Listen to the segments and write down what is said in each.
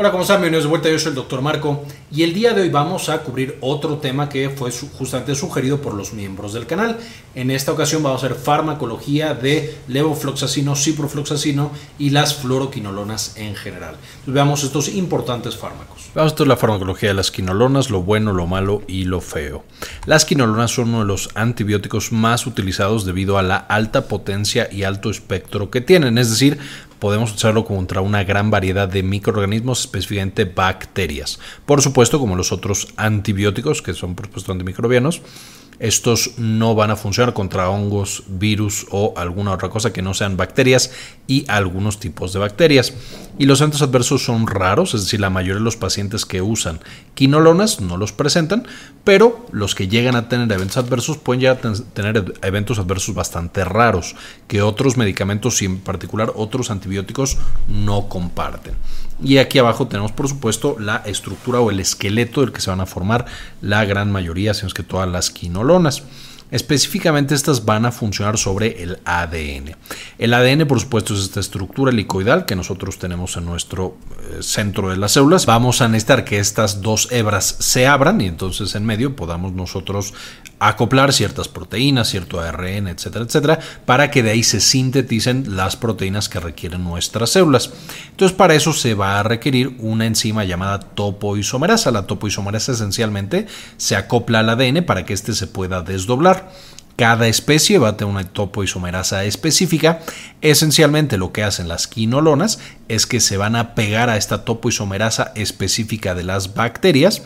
Hola, ¿cómo están? Bienvenidos de vuelta. Yo soy el Dr. Marco y el día de hoy vamos a cubrir otro tema que fue justamente sugerido por los miembros del canal. En esta ocasión vamos a hacer farmacología de levofloxacino, ciprofloxacino y las fluoroquinolonas en general. Veamos estos importantes fármacos. Vamos a la farmacología de las quinolonas, lo bueno, lo malo y lo feo. Las quinolonas son uno de los antibióticos más utilizados debido a la alta potencia y alto espectro que tienen, es decir, podemos usarlo contra una gran variedad de microorganismos, específicamente bacterias. Por supuesto, como los otros antibióticos, que son por supuesto antimicrobianos, estos no van a funcionar contra hongos, virus o alguna otra cosa que no sean bacterias y algunos tipos de bacterias. Y los eventos adversos son raros, es decir, la mayoría de los pacientes que usan quinolonas no los presentan, pero los que llegan a tener eventos adversos pueden llegar a tener eventos adversos bastante raros que otros medicamentos y en particular otros antibióticos no comparten. Y aquí abajo tenemos por supuesto la estructura o el esqueleto del que se van a formar la gran mayoría, si no es que todas las quinolonas. Específicamente estas van a funcionar sobre el ADN. El ADN, por supuesto, es esta estructura helicoidal que nosotros tenemos en nuestro eh, centro de las células. Vamos a necesitar que estas dos hebras se abran y entonces en medio podamos nosotros acoplar ciertas proteínas, cierto ARN, etcétera, etcétera, para que de ahí se sinteticen las proteínas que requieren nuestras células. Entonces, para eso se va a requerir una enzima llamada topoisomerasa. La topoisomerasa esencialmente se acopla al ADN para que éste se pueda desdoblar. Cada especie va a tener una topoisomerasa específica. Esencialmente lo que hacen las quinolonas es que se van a pegar a esta topoisomerasa específica de las bacterias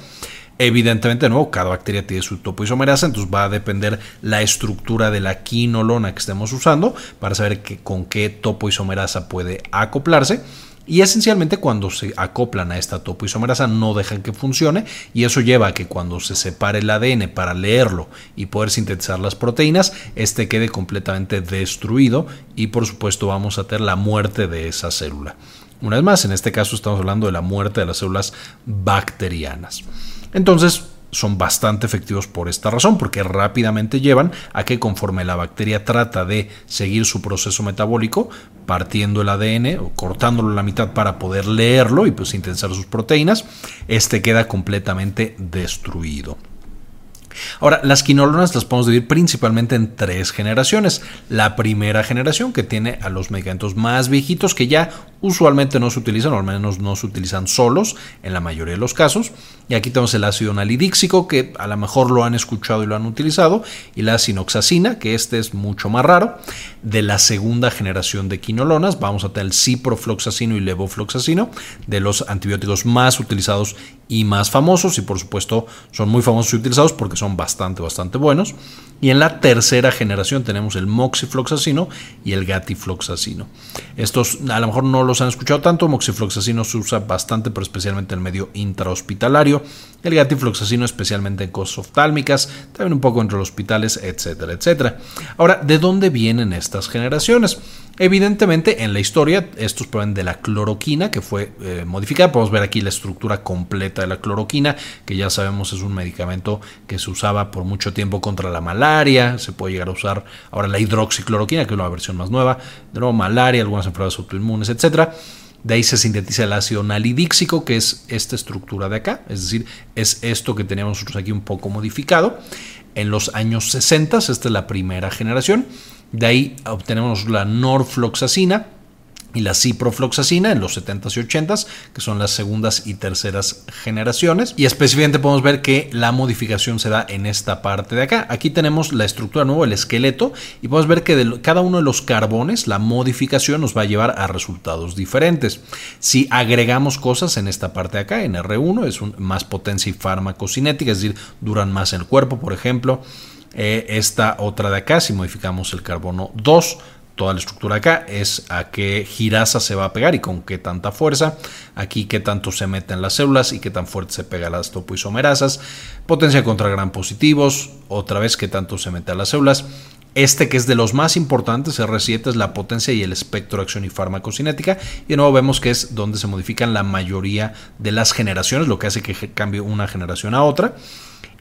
Evidentemente, no, cada bacteria tiene su topoisomerasa, entonces va a depender la estructura de la quinolona que estemos usando para saber con qué topoisomerasa puede acoplarse. Y esencialmente cuando se acoplan a esta topoisomerasa no dejan que funcione y eso lleva a que cuando se separe el ADN para leerlo y poder sintetizar las proteínas, este quede completamente destruido y por supuesto vamos a tener la muerte de esa célula. Una vez más, en este caso estamos hablando de la muerte de las células bacterianas. Entonces, son bastante efectivos por esta razón, porque rápidamente llevan a que conforme la bacteria trata de seguir su proceso metabólico, partiendo el ADN o cortándolo la mitad para poder leerlo y pues sus proteínas, este queda completamente destruido. Ahora, las quinolonas las podemos dividir principalmente en tres generaciones. La primera generación, que tiene a los medicamentos más viejitos, que ya usualmente no se utilizan, o al menos no se utilizan solos en la mayoría de los casos. Y aquí tenemos el ácido nalidíxico, que a lo mejor lo han escuchado y lo han utilizado, y la sinoxacina, que este es mucho más raro. De la segunda generación de quinolonas, vamos a tener el ciprofloxacino y levofloxacino, de los antibióticos más utilizados y más famosos, y por supuesto son muy famosos y utilizados porque son bastante, bastante buenos. Y en la tercera generación tenemos el moxifloxacino y el gatifloxacino. Estos a lo mejor no los han escuchado tanto, moxifloxacino se usa bastante, pero especialmente en el medio intrahospitalario. El gatifloxacino especialmente en cosas oftálmicas, también un poco entre los hospitales, etcétera, etcétera. Ahora, ¿de dónde vienen estas generaciones? Evidentemente, en la historia, estos provienen de la cloroquina que fue eh, modificada. Podemos ver aquí la estructura completa de la cloroquina, que ya sabemos es un medicamento que se usaba por mucho tiempo contra la malaria. Se puede llegar a usar ahora la hidroxicloroquina, que es una versión más nueva. De nuevo, malaria, algunas enfermedades autoinmunes, etcétera. De ahí se sintetiza el ácido nalidíxico, que es esta estructura de acá, es decir, es esto que teníamos nosotros aquí un poco modificado. En los años 60, esta es la primera generación. De ahí obtenemos la norfloxacina y la ciprofloxacina en los 70s y 80s, que son las segundas y terceras generaciones. Y específicamente podemos ver que la modificación se da en esta parte de acá. Aquí tenemos la estructura nueva, el esqueleto, y podemos ver que de cada uno de los carbones, la modificación nos va a llevar a resultados diferentes. Si agregamos cosas en esta parte de acá, en R1, es más potencia y farmacocinética, es decir, duran más en el cuerpo, por ejemplo. Eh, esta otra de acá, si modificamos el carbono 2, toda la estructura acá es a qué girasa se va a pegar y con qué tanta fuerza. Aquí qué tanto se mete en las células y qué tan fuerte se pega las topoisomerasas. Potencia contra gran positivos, otra vez qué tanto se mete a las células. Este que es de los más importantes, R7, es la potencia y el espectro acción y farmacocinética. Y de nuevo vemos que es donde se modifican la mayoría de las generaciones, lo que hace que cambie una generación a otra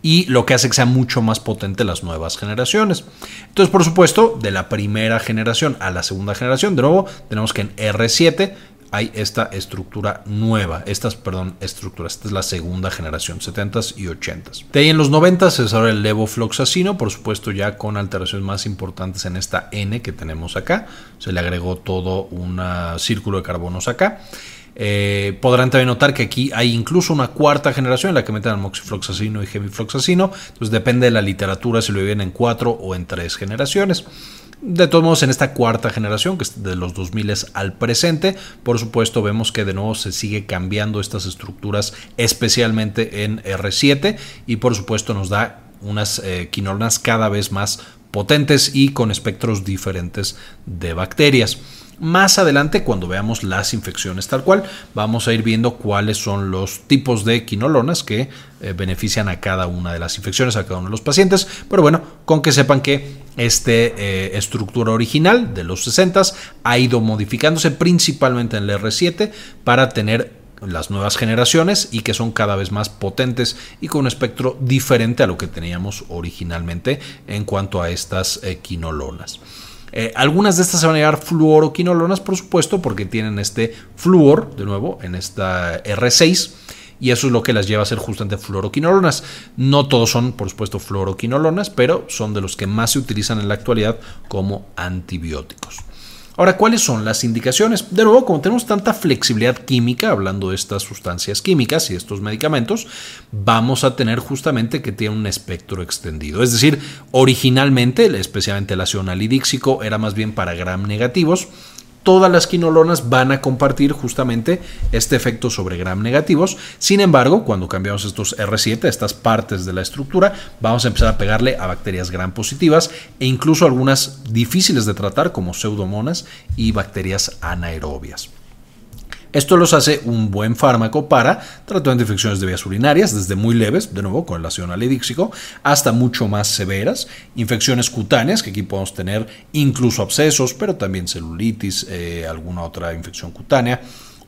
y lo que hace que sea mucho más potente las nuevas generaciones. Entonces, por supuesto, de la primera generación a la segunda generación, de nuevo, tenemos que en R7 hay esta estructura nueva. Estas, perdón, estructuras. Esta es la segunda generación, 70s y 80s. De ahí en los 90 se desarrolla el levofloxacino, por supuesto ya con alteraciones más importantes en esta N que tenemos acá. Se le agregó todo un círculo de carbonos acá. Eh, podrán también notar que aquí hay incluso una cuarta generación en la que meten moxifloxacino y gemifloxacino. Entonces depende de la literatura si lo viven en cuatro o en tres generaciones. De todos modos, en esta cuarta generación, que es de los 2000 al presente, por supuesto vemos que de nuevo se sigue cambiando estas estructuras, especialmente en R7, y por supuesto nos da unas eh, quinolonas cada vez más potentes y con espectros diferentes de bacterias. Más adelante, cuando veamos las infecciones tal cual, vamos a ir viendo cuáles son los tipos de quinolonas que eh, benefician a cada una de las infecciones, a cada uno de los pacientes. Pero bueno, con que sepan que esta eh, estructura original de los 60 ha ido modificándose principalmente en el R7 para tener las nuevas generaciones y que son cada vez más potentes y con un espectro diferente a lo que teníamos originalmente en cuanto a estas eh, quinolonas. Eh, algunas de estas se van a llevar fluoroquinolonas, por supuesto, porque tienen este flúor, de nuevo, en esta R6. Y eso es lo que las lleva a ser justamente fluoroquinolonas. No todos son, por supuesto, fluoroquinolonas, pero son de los que más se utilizan en la actualidad como antibióticos. Ahora, ¿cuáles son las indicaciones? De nuevo, como tenemos tanta flexibilidad química, hablando de estas sustancias químicas y estos medicamentos, vamos a tener justamente que tiene un espectro extendido. Es decir, originalmente, especialmente el ácido anhidríxico, era más bien para gram negativos, todas las quinolonas van a compartir justamente este efecto sobre gram negativos. Sin embargo, cuando cambiamos estos R7, estas partes de la estructura, vamos a empezar a pegarle a bacterias gram positivas e incluso algunas difíciles de tratar como pseudomonas y bacterias anaerobias. Esto los hace un buen fármaco para tratamiento de infecciones de vías urinarias, desde muy leves, de nuevo con el ácido anhidríxico, hasta mucho más severas, infecciones cutáneas, que aquí podemos tener incluso abscesos, pero también celulitis, eh, alguna otra infección cutánea.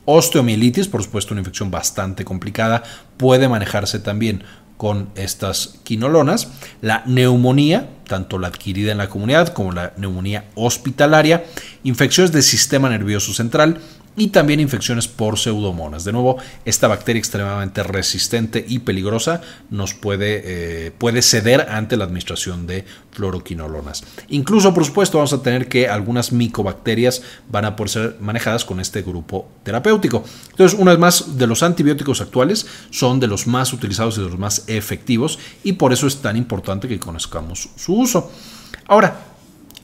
Osteomielitis, por supuesto, una infección bastante complicada, puede manejarse también con estas quinolonas. La neumonía, tanto la adquirida en la comunidad como la neumonía hospitalaria, infecciones del sistema nervioso central, y también infecciones por pseudomonas. De nuevo, esta bacteria extremadamente resistente y peligrosa nos puede, eh, puede ceder ante la administración de fluoroquinolonas. Incluso, por supuesto, vamos a tener que algunas micobacterias van a poder ser manejadas con este grupo terapéutico. Entonces, una vez más, de los antibióticos actuales son de los más utilizados y de los más efectivos y por eso es tan importante que conozcamos su uso. Ahora,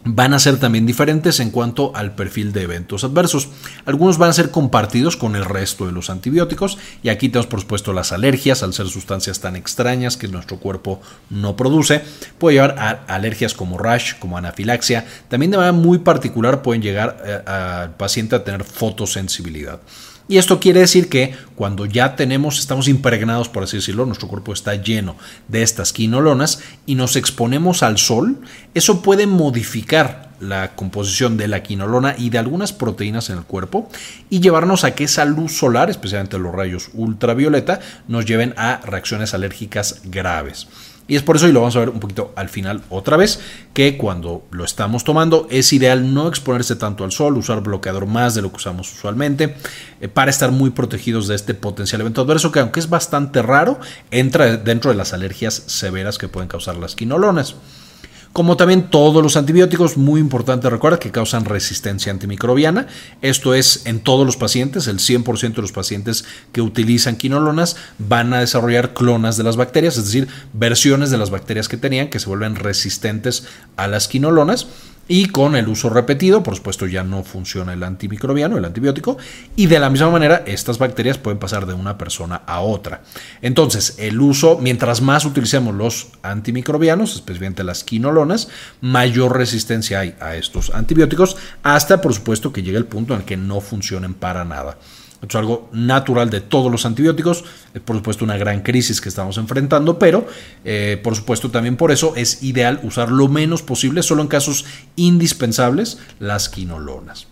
van a ser también diferentes en cuanto al perfil de eventos adversos. Algunos van a ser compartidos con el resto de los antibióticos y aquí tenemos por supuesto las alergias, al ser sustancias tan extrañas que nuestro cuerpo no produce, puede llevar a alergias como rash, como anafilaxia, también de manera muy particular pueden llegar eh, al paciente a tener fotosensibilidad. Y esto quiere decir que cuando ya tenemos, estamos impregnados, por así decirlo, nuestro cuerpo está lleno de estas quinolonas y nos exponemos al sol, eso puede modificar la composición de la quinolona y de algunas proteínas en el cuerpo y llevarnos a que esa luz solar, especialmente los rayos ultravioleta, nos lleven a reacciones alérgicas graves. Y es por eso, y lo vamos a ver un poquito al final otra vez, que cuando lo estamos tomando es ideal no exponerse tanto al sol, usar bloqueador más de lo que usamos usualmente, eh, para estar muy protegidos de este potencial evento adverso, que aunque es bastante raro, entra dentro de las alergias severas que pueden causar las quinolonas. Como también todos los antibióticos, muy importante recuerda que causan resistencia antimicrobiana. Esto es en todos los pacientes, el 100% de los pacientes que utilizan quinolonas van a desarrollar clonas de las bacterias, es decir, versiones de las bacterias que tenían que se vuelven resistentes a las quinolonas y con el uso repetido, por supuesto, ya no funciona el antimicrobiano, el antibiótico, y de la misma manera estas bacterias pueden pasar de una persona a otra. Entonces, el uso, mientras más utilicemos los antimicrobianos, especialmente las quinolonas, mayor resistencia hay a estos antibióticos, hasta por supuesto que llegue el punto en el que no funcionen para nada. Esto es algo natural de todos los antibióticos, es por supuesto una gran crisis que estamos enfrentando, pero eh, por supuesto también por eso es ideal usar lo menos posible, solo en casos indispensables, las quinolonas.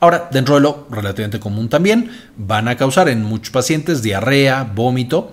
Ahora, dentro de lo relativamente común también, van a causar en muchos pacientes diarrea, vómito,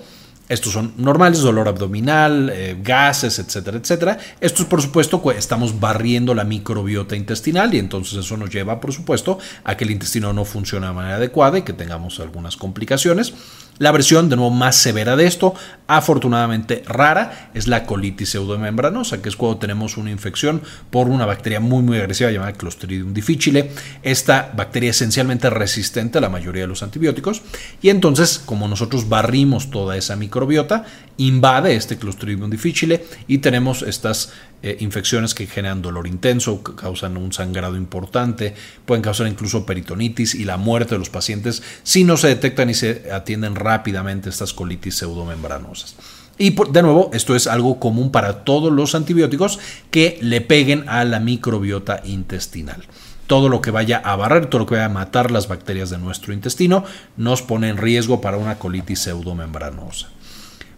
Estos son normales, dolor abdominal, eh, gases, etcétera, etcétera. Estos, por supuesto, estamos barriendo la microbiota intestinal y entonces eso nos lleva, por supuesto, a que el intestino no funcione de manera adecuada y que tengamos algunas complicaciones. La versión, de nuevo, más severa de esto, afortunadamente rara, es la colitis pseudomembranosa, que es cuando tenemos una infección por una bacteria muy, muy agresiva llamada Clostridium difficile. Esta bacteria es esencialmente resistente a la mayoría de los antibióticos y entonces, como nosotros barrimos toda esa microbiota, invade este Clostridium difficile y tenemos estas eh, infecciones que generan dolor intenso, causan un sangrado importante, pueden causar incluso peritonitis y la muerte de los pacientes si no se detectan y se atienden rápidamente estas colitis pseudomembranosas. Y de nuevo, esto es algo común para todos los antibióticos que le peguen a la microbiota intestinal. Todo lo que vaya a barrer, todo lo que vaya a matar las bacterias de nuestro intestino, nos pone en riesgo para una colitis pseudomembranosa.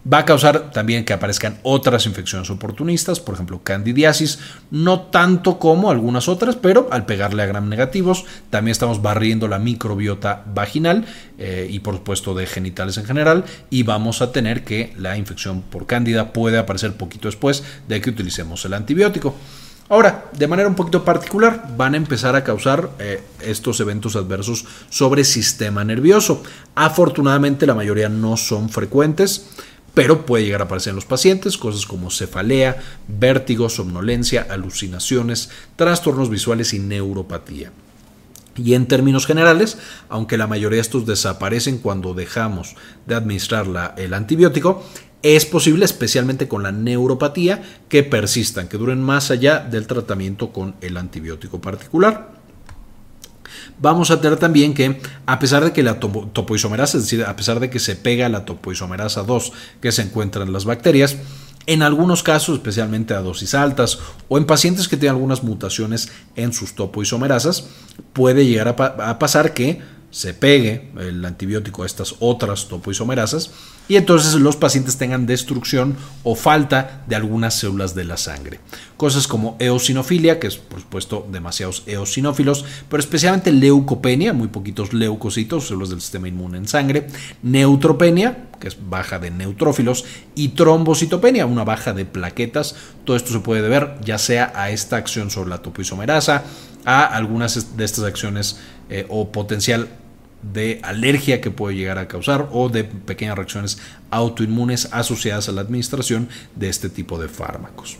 Va a causar también que aparezcan otras infecciones oportunistas, por ejemplo candidiasis, no tanto como algunas otras, pero al pegarle a gram negativos también estamos barriendo la microbiota vaginal eh, y por supuesto de genitales en general y vamos a tener que la infección por cándida puede aparecer poquito después de que utilicemos el antibiótico. Ahora, de manera un poquito particular, van a empezar a causar eh, estos eventos adversos sobre sistema nervioso. Afortunadamente, la mayoría no son frecuentes pero puede llegar a aparecer en los pacientes cosas como cefalea, vértigo, somnolencia, alucinaciones, trastornos visuales y neuropatía. Y en términos generales, aunque la mayoría de estos desaparecen cuando dejamos de administrar el antibiótico, es posible, especialmente con la neuropatía, que persistan, que duren más allá del tratamiento con el antibiótico particular vamos a tener también que, a pesar de que la topoisomerasa, es decir, a pesar de que se pega la topoisomerasa 2 que se encuentra en las bacterias, en algunos casos, especialmente a dosis altas o en pacientes que tienen algunas mutaciones en sus topoisomerasas, puede llegar a, a pasar que se pegue el antibiótico a estas otras topoisomerasas y entonces los pacientes tengan destrucción o falta de algunas células de la sangre. Cosas como eosinofilia, que es por supuesto demasiados eosinófilos, pero especialmente leucopenia, muy poquitos leucocitos, células del sistema inmune en sangre, neutropenia, que es baja de neutrófilos, y trombocitopenia, una baja de plaquetas. Todo esto se puede deber ya sea a esta acción sobre la topoisomerasa, a algunas de estas acciones eh, o potencial de alergia que puede llegar a causar o de pequeñas reacciones autoinmunes asociadas a la administración de este tipo de fármacos.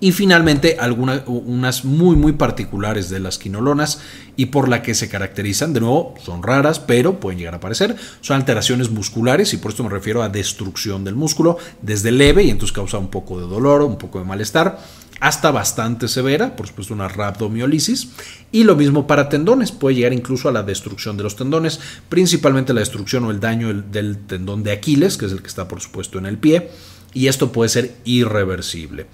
Y finalmente, algunas unas muy muy particulares de las quinolonas y por la que se caracterizan, de nuevo, son raras, pero pueden llegar a aparecer, son alteraciones musculares y por esto me refiero a destrucción del músculo desde leve y entonces causa un poco de dolor, un poco de malestar hasta bastante severa, por supuesto una rhabdomiolisis, y lo mismo para tendones, puede llegar incluso a la destrucción de los tendones, principalmente la destrucción o el daño del tendón de Aquiles, que es el que está por supuesto en el pie, y esto puede ser irreversible.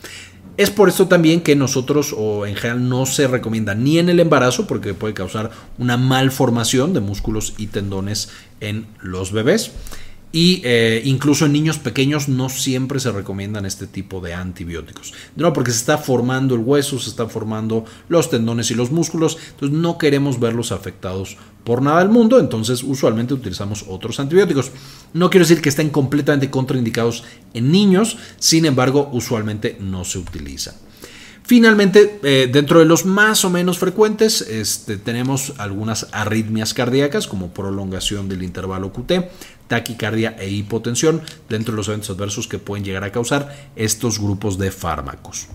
Es por esto también que nosotros o en general no se recomienda ni en el embarazo porque puede causar una malformación de músculos y tendones en los bebés y eh, incluso en niños pequeños no siempre se recomiendan este tipo de antibióticos. No, porque se está formando el hueso, se están formando los tendones y los músculos, entonces no queremos verlos afectados por nada del mundo, entonces usualmente utilizamos otros antibióticos. No quiero decir que estén completamente contraindicados en niños, sin embargo, usualmente no se utilizan. Finalmente, eh, dentro de los más o menos frecuentes, este, tenemos algunas arritmias cardíacas como prolongación del intervalo QT, taquicardia e hipotensión dentro de los eventos adversos que pueden llegar a causar estos grupos de fármacos.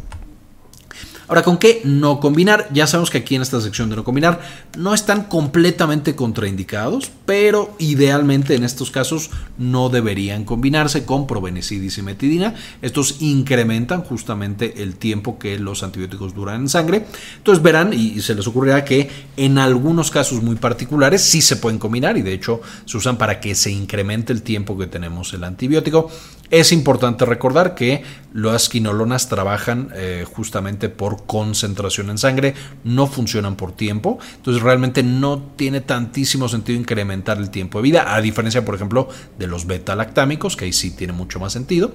Ahora, ¿con qué no combinar? Ya sabemos que aquí en esta sección de no combinar no están completamente contraindicados, pero idealmente en estos casos no deberían combinarse con probenecidis y metidina. Estos incrementan justamente el tiempo que los antibióticos duran en sangre. Entonces verán y se les ocurrirá que en algunos casos muy particulares sí se pueden combinar y de hecho se usan para que se incremente el tiempo que tenemos el antibiótico. Es importante recordar que las quinolonas trabajan eh, justamente por concentración en sangre, no funcionan por tiempo, entonces realmente no tiene tantísimo sentido incrementar el tiempo de vida, a diferencia, por ejemplo, de los beta-lactámicos, que ahí sí tiene mucho más sentido.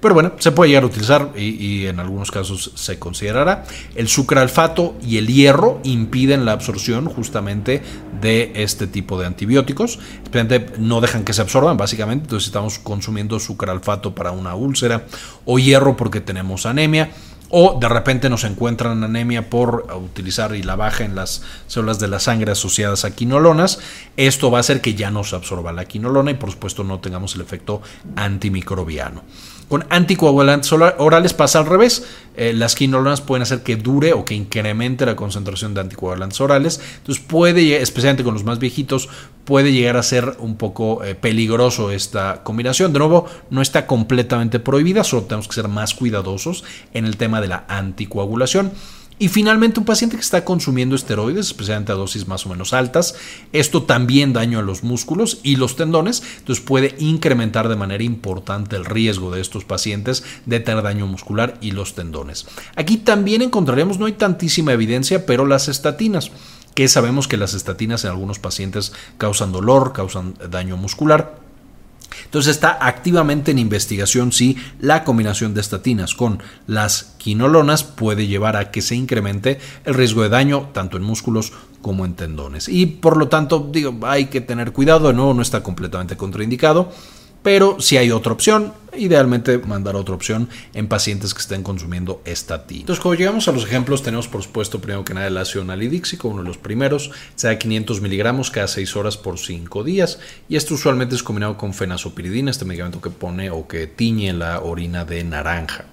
Pero bueno, se puede llegar a utilizar y, en algunos casos se considerará. El sucralfato y el hierro impiden la absorción justamente de este tipo de antibióticos. no dejan que se absorban, básicamente. Entonces estamos consumiendo sucralfato para una úlcera o hierro porque tenemos anemia o de repente nos encuentran anemia por utilizar y la baja en las células de la sangre asociadas a quinolonas. Esto va a hacer que ya no se absorba la quinolona y por supuesto no tengamos el efecto antimicrobiano. Con anticoagulantes orales pasa al revés. Eh, las quinolonas pueden hacer que dure o que incremente la concentración de anticoagulantes orales. Entonces puede, especialmente con los más viejitos, puede llegar a ser un poco eh, peligroso esta combinación. De nuevo, no está completamente prohibida, solo tenemos que ser más cuidadosos en el tema de la anticoagulación. Y finalmente un paciente que está consumiendo esteroides, especialmente a dosis más o menos altas, esto también daña a los músculos y los tendones, entonces puede incrementar de manera importante el riesgo de estos pacientes de tener daño muscular y los tendones. Aquí también encontraremos, no hay tantísima evidencia, pero las estatinas que sabemos que las estatinas en algunos pacientes causan dolor, causan daño muscular. Entonces está activamente en investigación si la combinación de estatinas con las quinolonas puede llevar a que se incremente el riesgo de daño tanto en músculos como en tendones. Y por lo tanto, digo, hay que tener cuidado, de nuevo no está completamente contraindicado. Pero si hay otra opción, idealmente mandar otra opción en pacientes que estén consumiendo estatina. Entonces, cuando llegamos a los ejemplos, tenemos por supuesto primero que nada el ácido nalidíxico, uno de los primeros, se da 500 miligramos cada 6 horas por 5 días. Y esto usualmente es combinado con fenazopiridina, este medicamento que pone o que tiñe la orina de naranja.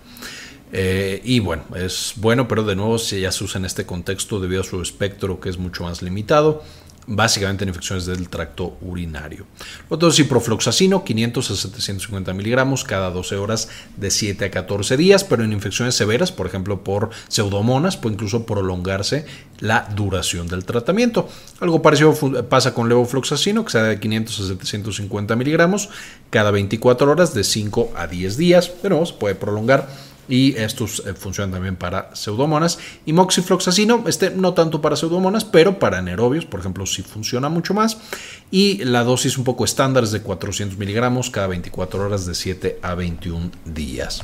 Eh, y bueno, es bueno, pero de nuevo si ya se usa en este contexto debido a su espectro que es mucho más limitado básicamente en infecciones del tracto urinario. Otro es ciprofloxacino, 500 a 750 miligramos cada 12 horas de 7 a 14 días, pero en infecciones severas, por ejemplo por pseudomonas, puede incluso prolongarse la duración del tratamiento. Algo parecido pasa con levofloxacino, que se da de 500 a 750 miligramos cada 24 horas de 5 a 10 días, pero se puede prolongar y estos eh, funcionan también para pseudomonas. Y moxifloxacino, este no tanto para pseudomonas, pero para anaerobios, por ejemplo, sí funciona mucho más. Y la dosis un poco estándar es de 400 miligramos cada 24 horas de 7 a 21 días.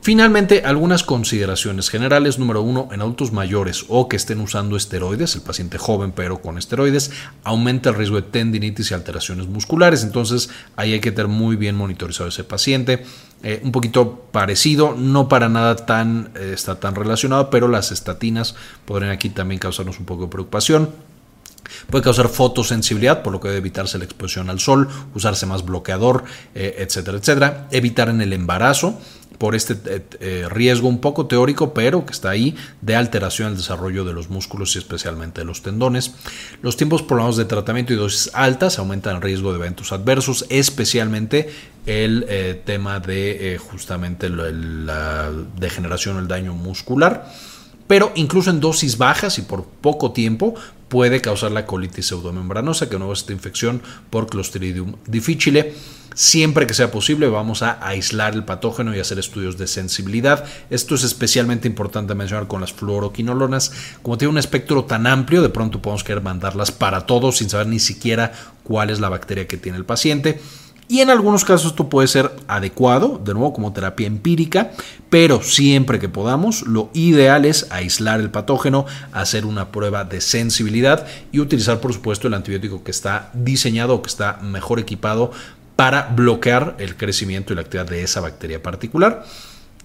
Finalmente, algunas consideraciones generales. Número uno, en adultos mayores o que estén usando esteroides, el paciente joven pero con esteroides, aumenta el riesgo de tendinitis y alteraciones musculares. Entonces, ahí hay que tener muy bien monitorizado ese paciente. Eh, un poquito parecido, no para nada tan, eh, está tan relacionado, pero las estatinas podrían aquí también causarnos un poco de preocupación. Puede causar fotosensibilidad, por lo que debe evitarse la exposición al sol, usarse más bloqueador, eh, etcétera, etcétera. Evitar en el embarazo, por este eh, eh, riesgo un poco teórico, pero que está ahí, de alteración al desarrollo de los músculos y especialmente de los tendones. Los tiempos prolongados de tratamiento y dosis altas aumentan el riesgo de eventos adversos, especialmente el eh, tema de justamente la degeneración, el daño muscular. Pero incluso en dosis bajas y por poco tiempo puede causar la colitis pseudomembranosa, que no es esta infección por Clostridium difficile Siempre que sea posible vamos a aislar el patógeno y hacer estudios de sensibilidad. Esto es especialmente importante mencionar con las fluoroquinolonas. Como tiene un espectro tan amplio, de pronto podemos querer mandarlas para todos sin saber ni siquiera cuál es la bacteria que tiene el paciente. Y en algunos casos esto puede ser adecuado, de nuevo como terapia empírica, pero siempre que podamos, lo ideal es aislar el patógeno, hacer una prueba de sensibilidad y utilizar por supuesto el antibiótico que está diseñado o que está mejor equipado para bloquear el crecimiento y la actividad de esa bacteria particular.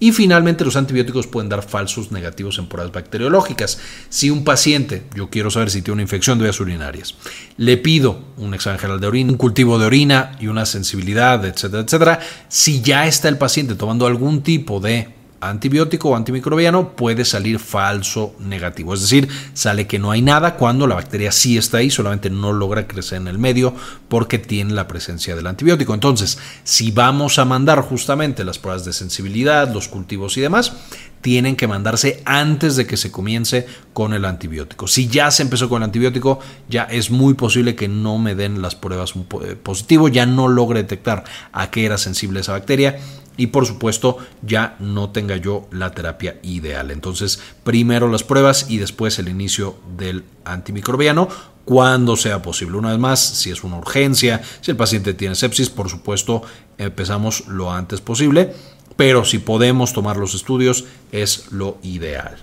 Y finalmente los antibióticos pueden dar falsos negativos en pruebas bacteriológicas. Si un paciente, yo quiero saber si tiene una infección de vías urinarias, le pido un examen general de orina, un cultivo de orina y una sensibilidad, etcétera, etcétera, si ya está el paciente tomando algún tipo de antibiótico o antimicrobiano puede salir falso negativo. Es decir, sale que no hay nada cuando la bacteria sí está ahí, solamente no logra crecer en el medio porque tiene la presencia del antibiótico. Entonces, si vamos a mandar justamente las pruebas de sensibilidad, los cultivos y demás, tienen que mandarse antes de que se comience con el antibiótico. Si ya se empezó con el antibiótico, ya es muy posible que no me den las pruebas eh, positivo, ya no logre detectar a qué era sensible esa bacteria y por supuesto ya no tenga yo la terapia ideal. Entonces, primero las pruebas y después el inicio del antimicrobiano cuando sea posible. Una vez más, si es una urgencia, si el paciente tiene sepsis, por supuesto, empezamos lo antes posible. pero si podemos tomar los estudios es lo ideal.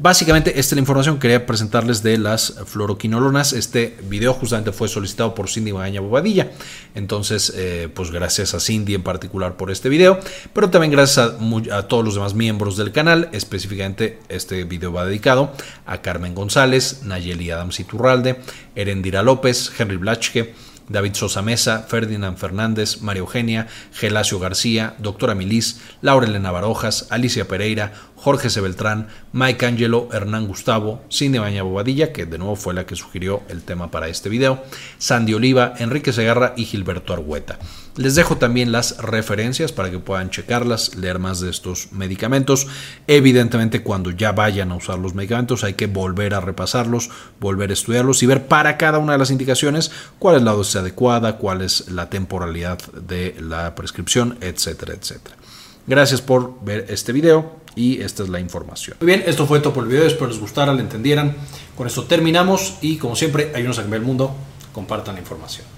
Básicamente, esta es la información. Quería presentarles de las fluoroquinolonas. Este video justamente fue solicitado por Cindy Magaña Bobadilla. Entonces, eh, pues gracias a Cindy en particular por este video, pero también gracias a, todos los demás miembros del canal. Específicamente, este video va dedicado a Carmen González, Nayeli Adams Iturralde, Erendira López, Henry Blachke. David Sosa Mesa, Ferdinand Fernández, María Eugenia, Gelacio García, Doctora Milis, Laura Elena Barojas, Alicia Pereira, Jorge C. Mike Angelo, Hernán Gustavo, Cindy Baña Bobadilla, que de nuevo fue la que sugirió el tema para este video, Sandy Oliva, Enrique Segarra y Gilberto Argueta. Les dejo también las referencias para que puedan checarlas, leer más de estos medicamentos. Evidentemente, cuando ya vayan a usar los medicamentos, hay que volver a repasarlos, volver a estudiarlos y ver para cada una de las indicaciones cuál es la dosis adecuada, cuál es la temporalidad de la prescripción, etcétera, etcétera. Gracias por ver este video y esta es la información. Muy bien, esto fue todo por el video, espero les gustara, le entendieran. Con esto terminamos y como siempre, hay unos a cambiar el mundo, compartan la información.